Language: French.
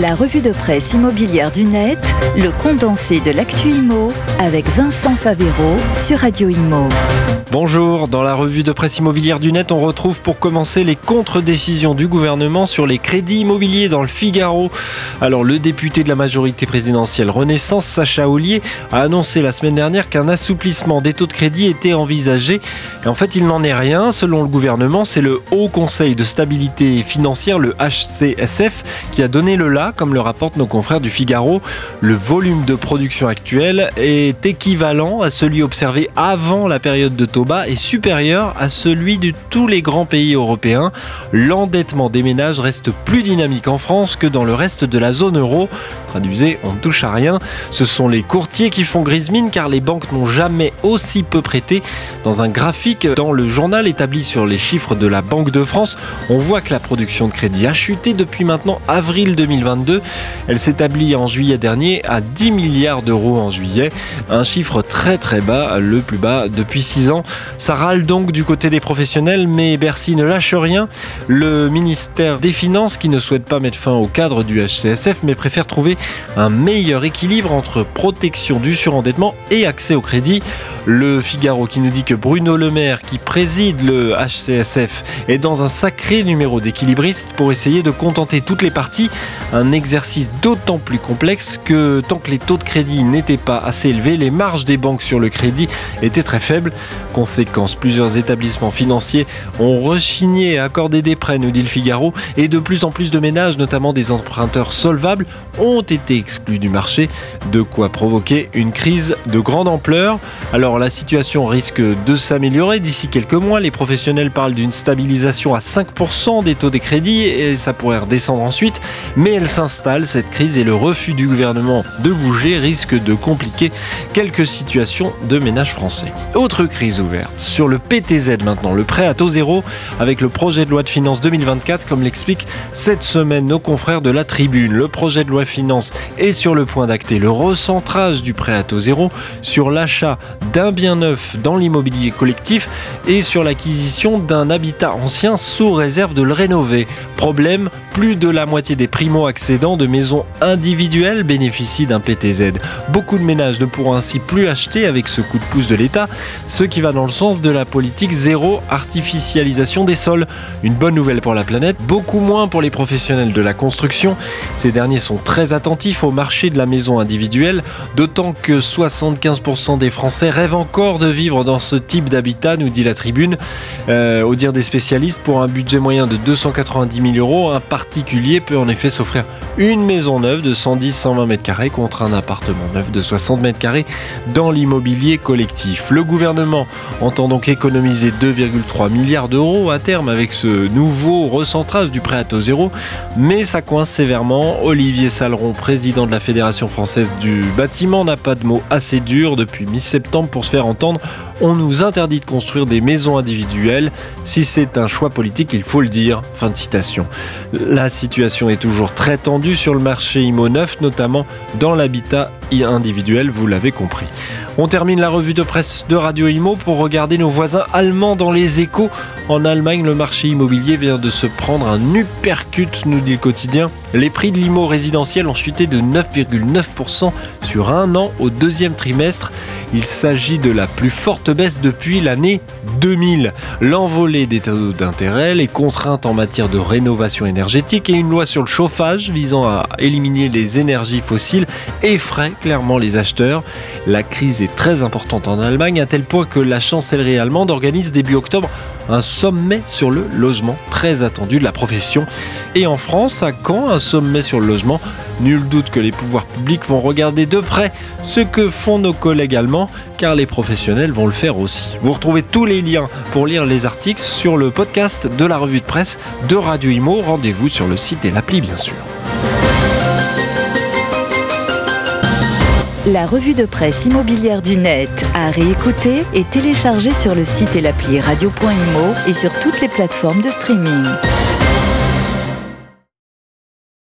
La revue de presse immobilière du net, le condensé de l'actu IMO avec Vincent Favero sur Radio Imo. Bonjour, dans la revue de presse immobilière du net, on retrouve pour commencer les contre-décisions du gouvernement sur les crédits immobiliers dans le Figaro. Alors le député de la majorité présidentielle Renaissance, Sacha Ollier, a annoncé la semaine dernière qu'un assouplissement des taux de crédit était envisagé. Et en fait, il n'en est rien. Selon le gouvernement, c'est le Haut Conseil de stabilité financière, le HCSF, qui a donné le là, comme le rapportent nos confrères du Figaro. Le volume de production actuel est équivalent à celui observé avant la période de taux bas est supérieur à celui de tous les grands pays européens. L'endettement des ménages reste plus dynamique en France que dans le reste de la zone euro. Traduisez, on ne touche à rien. Ce sont les courtiers qui font grise mine car les banques n'ont jamais aussi peu prêté. Dans un graphique dans le journal établi sur les chiffres de la Banque de France, on voit que la production de crédit a chuté depuis maintenant avril 2022. Elle s'établit en juillet dernier à 10 milliards d'euros en juillet, un chiffre très très bas, le plus bas depuis 6 ans. Ça râle donc du côté des professionnels, mais Bercy ne lâche rien. Le ministère des Finances, qui ne souhaite pas mettre fin au cadre du HCSF, mais préfère trouver un meilleur équilibre entre protection du surendettement et accès au crédit. Le Figaro qui nous dit que Bruno Le Maire, qui préside le HCSF, est dans un sacré numéro d'équilibriste pour essayer de contenter toutes les parties. Exercice d'autant plus complexe que tant que les taux de crédit n'étaient pas assez élevés, les marges des banques sur le crédit étaient très faibles. Conséquence, plusieurs établissements financiers ont rechigné à accorder des prêts, nous dit le Figaro, et de plus en plus de ménages, notamment des emprunteurs solvables, ont été exclus du marché, de quoi provoquer une crise de grande ampleur. Alors la situation risque de s'améliorer d'ici quelques mois. Les professionnels parlent d'une stabilisation à 5% des taux des crédits et ça pourrait redescendre ensuite. Mais elle s'installe, cette crise, et le refus du gouvernement de bouger risque de compliquer quelques situations de ménages français. Autre crise ouverte. Sur le PTZ maintenant, le prêt à taux zéro avec le projet de loi de finances 2024, comme l'explique cette semaine nos confrères de la Tribune. Le projet de loi de finances est sur le point d'acter le recentrage du prêt à taux zéro sur l'achat d'un bien neuf dans l'immobilier collectif et sur l'acquisition d'un habitat ancien sous réserve de le rénover. Problème, plus de la moitié des primo-accédants de maisons individuelles bénéficient d'un PTZ. Beaucoup de ménages ne pourront ainsi plus acheter avec ce coup de pouce de l'État, ce qui va dans le sens de la politique zéro artificialisation des sols. Une bonne nouvelle pour la planète, beaucoup moins pour les professionnels de la construction. Ces derniers sont très attentifs au marché de la maison individuelle, d'autant que 75% des Français rêvent encore de vivre dans ce type d'habitat, nous dit la tribune. Euh, au dire des spécialistes, pour un budget moyen de 290 000 euros, un particulier peut en effet s'offrir une maison neuve de 110-120 mètres carrés contre un appartement neuf de 60 mètres carrés dans l'immobilier collectif. Le gouvernement entend donc économiser 2,3 milliards d'euros à terme avec ce nouveau recentrage du prêt à taux zéro, mais ça coince sévèrement. Olivier Saleron, président de la Fédération française du bâtiment, n'a pas de mots assez durs depuis mi-septembre pour se faire entendre. On nous interdit de construire des maisons individuelles. Si c'est un choix politique, il faut le dire. Fin de citation. La situation est toujours très tendue sur le marché IMO neuf, notamment dans l'habitat individuel, vous l'avez compris. On termine la revue de presse de Radio Imo pour regarder nos voisins allemands dans les échos. En Allemagne, le marché immobilier vient de se prendre un uppercut, nous dit le quotidien. Les prix de l'IMO résidentiel ont chuté de 9,9% sur un an au deuxième trimestre. Il s'agit de la plus forte baisse depuis l'année 2000. L'envolée des taux d'intérêt, les contraintes en matière de rénovation énergétique et une loi sur le chauffage visant à éliminer les énergies fossiles effraient clairement les acheteurs. La crise est très importante en Allemagne à tel point que la chancellerie allemande organise début octobre un sommet sur le logement très attendu de la profession. Et en France, à quand un sommet sur le logement Nul doute que les pouvoirs publics vont regarder de près ce que font nos collègues allemands, car les professionnels vont le faire aussi. Vous retrouvez tous les liens pour lire les articles sur le podcast de la revue de presse de Radio Imo. Rendez-vous sur le site et l'appli, bien sûr. La revue de presse immobilière du net à réécouter et télécharger sur le site et l'appli radio.imo et sur toutes les plateformes de streaming.